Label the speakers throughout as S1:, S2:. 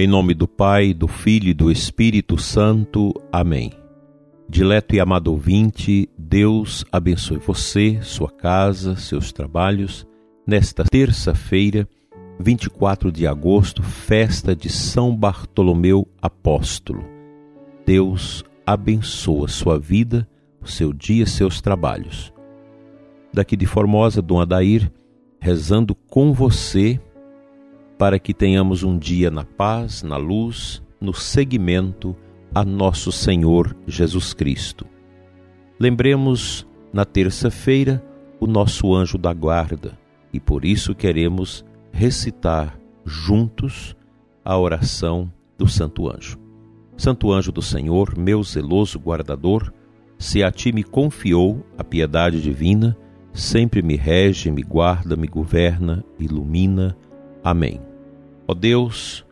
S1: Em nome do Pai, do Filho e do Espírito Santo. Amém. Dileto e amado ouvinte, Deus abençoe você, sua casa, seus trabalhos, nesta terça-feira, 24 de agosto, festa de São Bartolomeu Apóstolo. Deus abençoa sua vida, o seu dia, seus trabalhos. Daqui de Formosa, Dom Adair, rezando com você para que tenhamos um dia na paz, na luz, no seguimento a nosso Senhor Jesus Cristo. Lembremos na terça-feira o nosso anjo da guarda e por isso queremos recitar juntos a oração do Santo Anjo. Santo Anjo do Senhor, meu zeloso guardador, se a ti me confiou a piedade divina, sempre me rege, me guarda, me governa, ilumina. Amém. Ó Deus,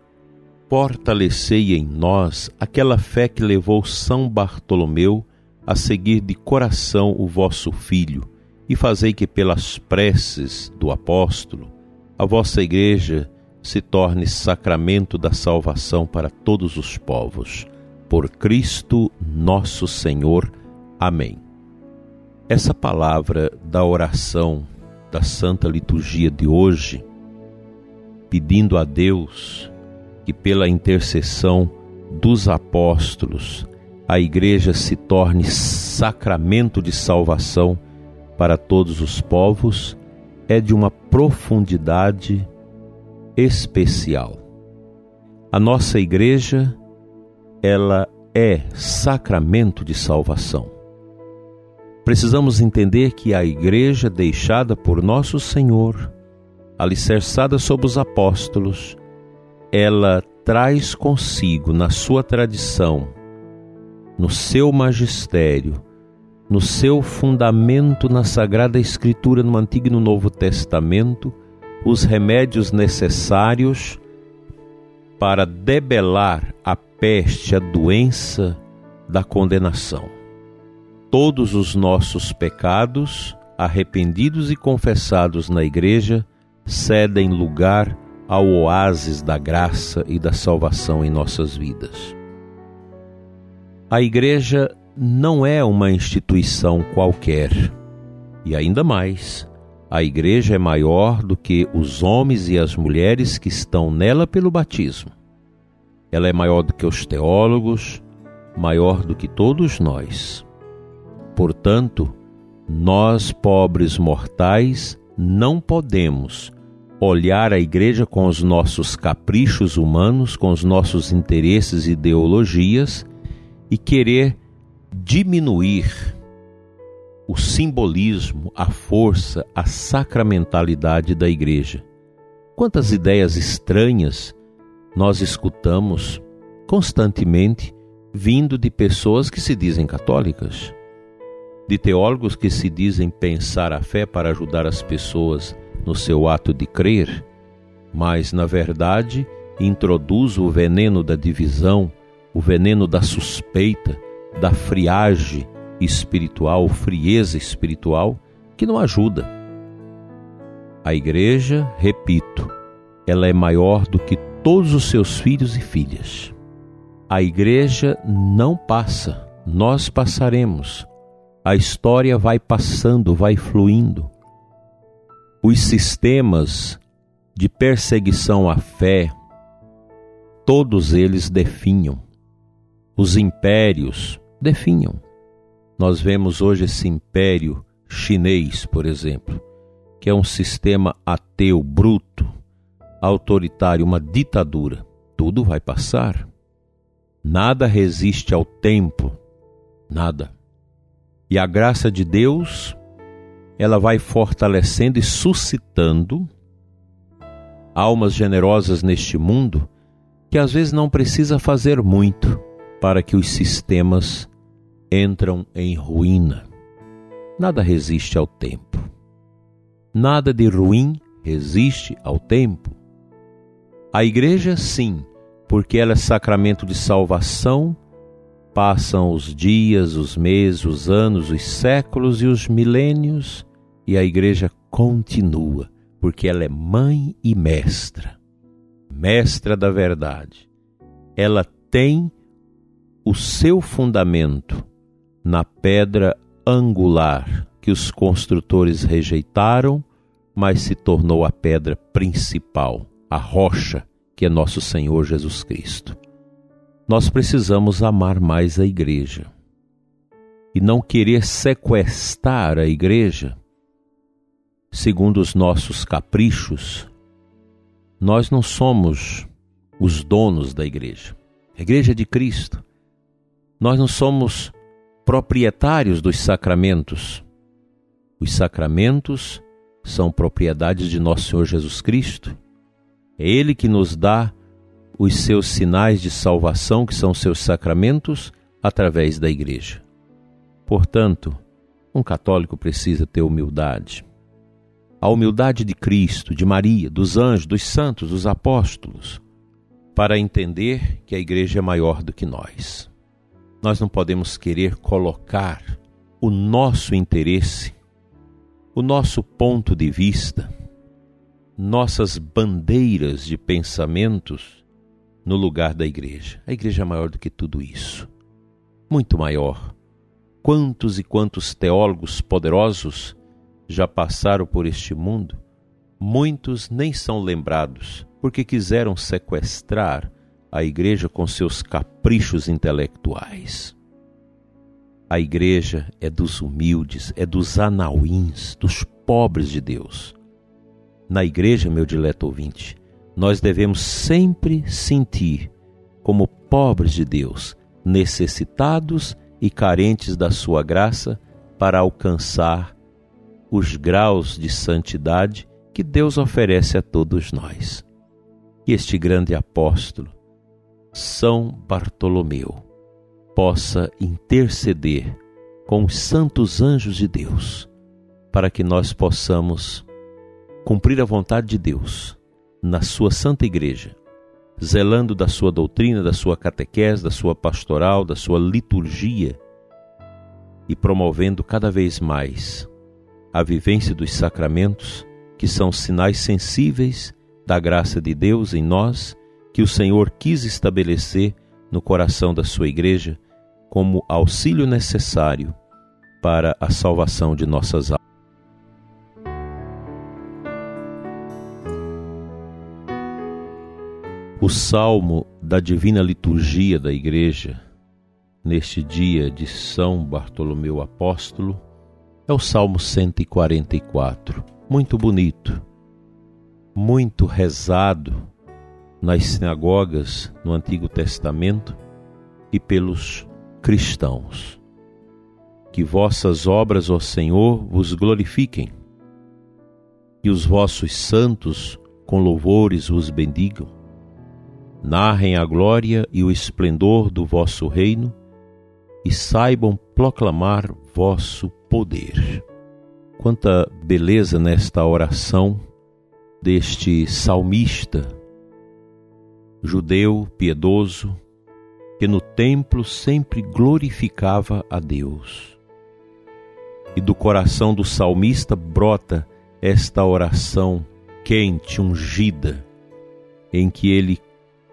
S1: fortalecei em nós aquela fé que levou São Bartolomeu a seguir de coração o vosso Filho, e fazei que pelas preces do apóstolo a vossa igreja se torne sacramento da salvação para todos os povos. Por Cristo nosso Senhor. Amém. Essa palavra da oração da Santa Liturgia de hoje pedindo a Deus que, pela intercessão dos apóstolos, a Igreja se torne sacramento de salvação para todos os povos, é de uma profundidade especial. A nossa Igreja, ela é sacramento de salvação. Precisamos entender que a Igreja deixada por nosso Senhor, alicerçada sobre os apóstolos, ela traz consigo na sua tradição, no seu magistério, no seu fundamento na Sagrada Escritura, no Antigo e no Novo Testamento, os remédios necessários para debelar a peste, a doença da condenação. Todos os nossos pecados, arrependidos e confessados na Igreja, cedem lugar ao oásis da graça e da salvação em nossas vidas. A Igreja não é uma instituição qualquer, e ainda mais, a Igreja é maior do que os homens e as mulheres que estão nela pelo batismo. Ela é maior do que os teólogos, maior do que todos nós. Portanto, nós, pobres mortais, não podemos olhar a igreja com os nossos caprichos humanos, com os nossos interesses e ideologias e querer diminuir o simbolismo, a força, a sacramentalidade da igreja. Quantas ideias estranhas nós escutamos constantemente vindo de pessoas que se dizem católicas, de teólogos que se dizem pensar a fé para ajudar as pessoas no seu ato de crer, mas, na verdade, introduz o veneno da divisão, o veneno da suspeita, da friagem espiritual, frieza espiritual, que não ajuda. A igreja, repito, ela é maior do que todos os seus filhos e filhas. A igreja não passa, nós passaremos. A história vai passando, vai fluindo os sistemas de perseguição à fé, todos eles definham. Os impérios definham. Nós vemos hoje esse império chinês, por exemplo, que é um sistema ateu bruto, autoritário, uma ditadura. Tudo vai passar. Nada resiste ao tempo, nada. E a graça de Deus ela vai fortalecendo e suscitando almas generosas neste mundo que às vezes não precisa fazer muito para que os sistemas entram em ruína. Nada resiste ao tempo. Nada de ruim resiste ao tempo. A igreja, sim, porque ela é sacramento de salvação, passam os dias, os meses, os anos, os séculos e os milênios, e a igreja continua, porque ela é mãe e mestra, mestra da verdade, ela tem o seu fundamento na pedra angular que os construtores rejeitaram, mas se tornou a pedra principal, a rocha que é nosso Senhor Jesus Cristo. Nós precisamos amar mais a igreja e não querer sequestrar a igreja segundo os nossos caprichos. Nós não somos os donos da igreja. A igreja é de Cristo. Nós não somos proprietários dos sacramentos. Os sacramentos são propriedades de nosso Senhor Jesus Cristo. É Ele que nos dá os seus sinais de salvação, que são seus sacramentos, através da igreja. Portanto, um católico precisa ter humildade. A humildade de Cristo, de Maria, dos anjos, dos santos, dos apóstolos, para entender que a igreja é maior do que nós. Nós não podemos querer colocar o nosso interesse, o nosso ponto de vista, nossas bandeiras de pensamentos no lugar da igreja. A igreja é maior do que tudo isso. Muito maior quantos e quantos teólogos poderosos já passaram por este mundo, muitos nem são lembrados porque quiseram sequestrar a igreja com seus caprichos intelectuais. A igreja é dos humildes, é dos anauins, dos pobres de Deus. Na igreja, meu dileto ouvinte, nós devemos sempre sentir como pobres de Deus, necessitados e carentes da sua graça para alcançar os graus de santidade que Deus oferece a todos nós. Que este grande apóstolo, São Bartolomeu, possa interceder com os santos anjos de Deus, para que nós possamos cumprir a vontade de Deus na sua santa igreja zelando da sua doutrina, da sua catequese, da sua pastoral, da sua liturgia e promovendo cada vez mais a vivência dos sacramentos, que são sinais sensíveis da graça de Deus em nós, que o Senhor quis estabelecer no coração da sua igreja como auxílio necessário para a salvação de nossas almas. O salmo da divina liturgia da igreja, neste dia de São Bartolomeu Apóstolo, é o Salmo 144. Muito bonito, muito rezado nas sinagogas no Antigo Testamento e pelos cristãos. Que vossas obras, ó Senhor, vos glorifiquem, que os vossos santos com louvores vos bendigam narrem a glória e o esplendor do vosso reino e saibam proclamar vosso poder. Quanta beleza nesta oração deste salmista, judeu piedoso, que no templo sempre glorificava a Deus. E do coração do salmista brota esta oração quente, ungida, em que ele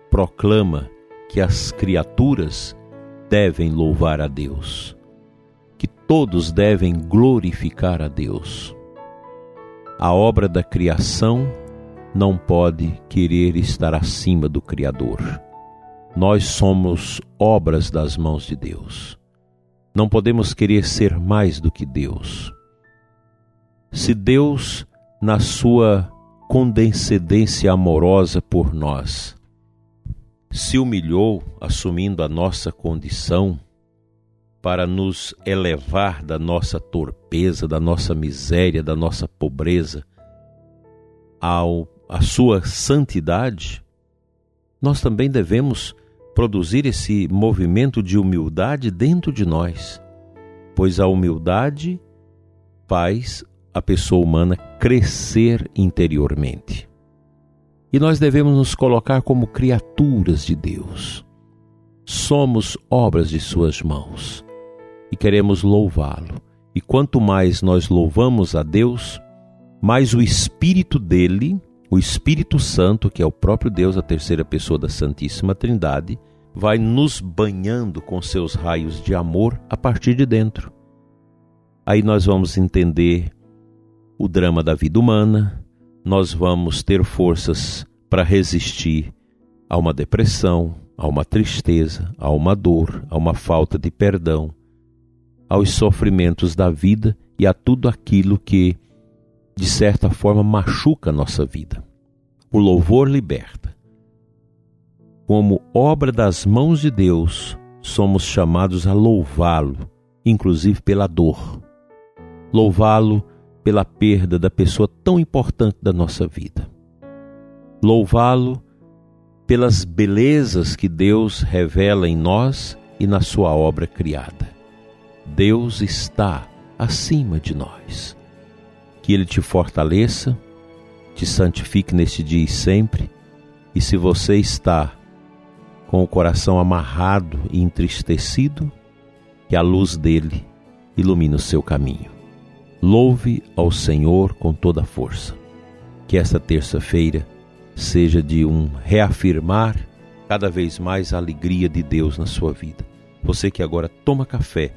S1: proclama que as criaturas devem louvar a Deus, todos devem glorificar a Deus. A obra da criação não pode querer estar acima do Criador. Nós somos obras das mãos de Deus. Não podemos querer ser mais do que Deus. Se Deus, na sua condescendência amorosa por nós, se humilhou, assumindo a nossa condição, para nos elevar da nossa torpeza, da nossa miséria, da nossa pobreza, ao a sua santidade, nós também devemos produzir esse movimento de humildade dentro de nós, pois a humildade faz a pessoa humana crescer interiormente. E nós devemos nos colocar como criaturas de Deus. Somos obras de Suas mãos e queremos louvá-lo. E quanto mais nós louvamos a Deus, mais o Espírito dele, o Espírito Santo, que é o próprio Deus, a terceira pessoa da Santíssima Trindade, vai nos banhando com seus raios de amor a partir de dentro. Aí nós vamos entender o drama da vida humana, nós vamos ter forças para resistir a uma depressão, a uma tristeza, a uma dor, a uma falta de perdão, aos sofrimentos da vida e a tudo aquilo que, de certa forma, machuca a nossa vida. O louvor liberta. Como obra das mãos de Deus, somos chamados a louvá-lo, inclusive pela dor. Louvá-lo pela perda da pessoa tão importante da nossa vida. Louvá-lo pelas belezas que Deus revela em nós e na sua obra criada. Deus está acima de nós. Que Ele te fortaleça, te santifique neste dia e sempre, e se você está com o coração amarrado e entristecido, que a luz dele ilumine o seu caminho. Louve ao Senhor com toda a força. Que esta terça-feira seja de um reafirmar cada vez mais a alegria de Deus na sua vida. Você que agora toma café,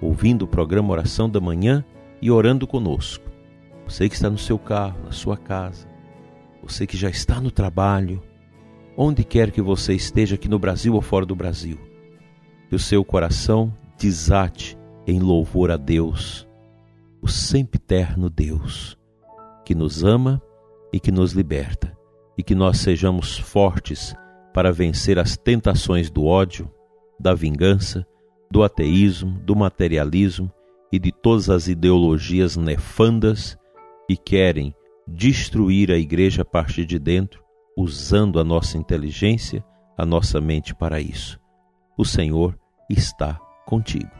S1: ouvindo o programa Oração da Manhã e orando conosco. Você que está no seu carro, na sua casa. Você que já está no trabalho. Onde quer que você esteja, aqui no Brasil ou fora do Brasil. Que o seu coração desate em louvor a Deus, o sempre eterno Deus, que nos ama e que nos liberta e que nós sejamos fortes para vencer as tentações do ódio, da vingança, do ateísmo, do materialismo e de todas as ideologias nefandas que querem destruir a igreja a partir de dentro, usando a nossa inteligência, a nossa mente para isso. O Senhor está contigo.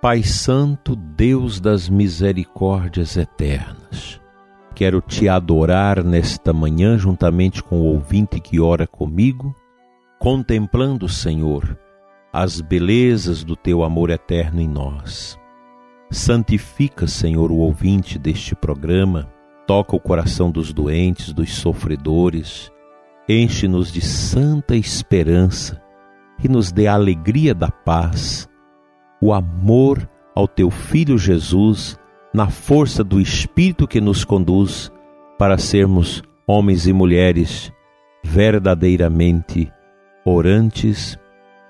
S1: Pai Santo, Deus das misericórdias eternas, quero te adorar nesta manhã juntamente com o ouvinte que ora comigo, contemplando, Senhor, as belezas do teu amor eterno em nós. Santifica, Senhor, o ouvinte deste programa, toca o coração dos doentes, dos sofredores, enche-nos de santa esperança e nos dê a alegria da paz o amor ao teu Filho Jesus, na força do Espírito que nos conduz para sermos homens e mulheres verdadeiramente orantes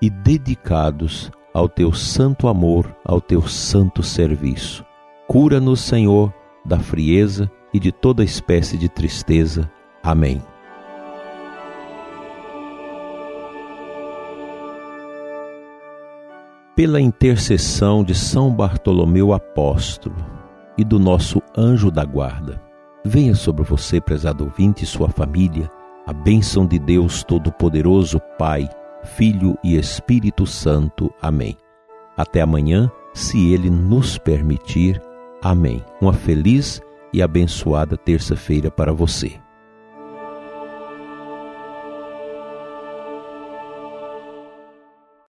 S1: e dedicados ao teu santo amor, ao teu santo serviço. Cura-nos, Senhor, da frieza e de toda espécie de tristeza. Amém. pela intercessão de São Bartolomeu Apóstolo e do nosso anjo da guarda, venha sobre você, prezado ouvinte, e sua família, a bênção de Deus Todo-Poderoso, Pai, Filho e Espírito Santo. Amém. Até amanhã, se Ele nos permitir. Amém. Uma feliz e abençoada terça-feira para você.